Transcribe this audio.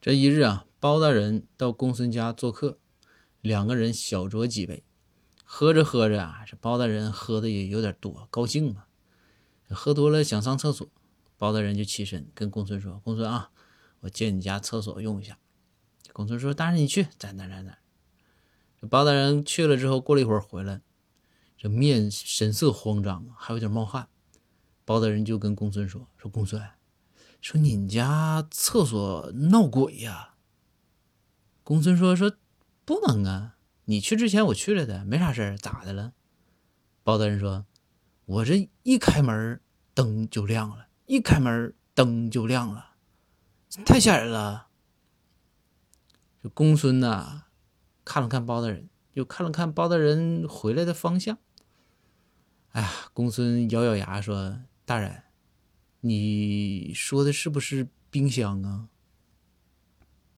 这一日啊，包大人到公孙家做客，两个人小酌几杯，喝着喝着啊，这包大人喝的也有点多，高兴嘛，喝多了想上厕所，包大人就起身跟公孙说：“公孙啊，我借你家厕所用一下。”公孙说：“大人你去，在哪在哪。”这包大人去了之后，过了一会儿回来，这面神色慌张，还有点冒汗。包大人就跟公孙说：“说公孙。”说你们家厕所闹鬼呀？公孙说说不能啊！你去之前我去了的，没啥事儿，咋的了？包大人说，我这一开门灯就亮了，一开门灯就亮了，太吓人了。这公孙呐，看了看包大人，又看了看包大人回来的方向。哎呀，公孙咬咬牙说：“大人。”你说的是不是冰箱啊？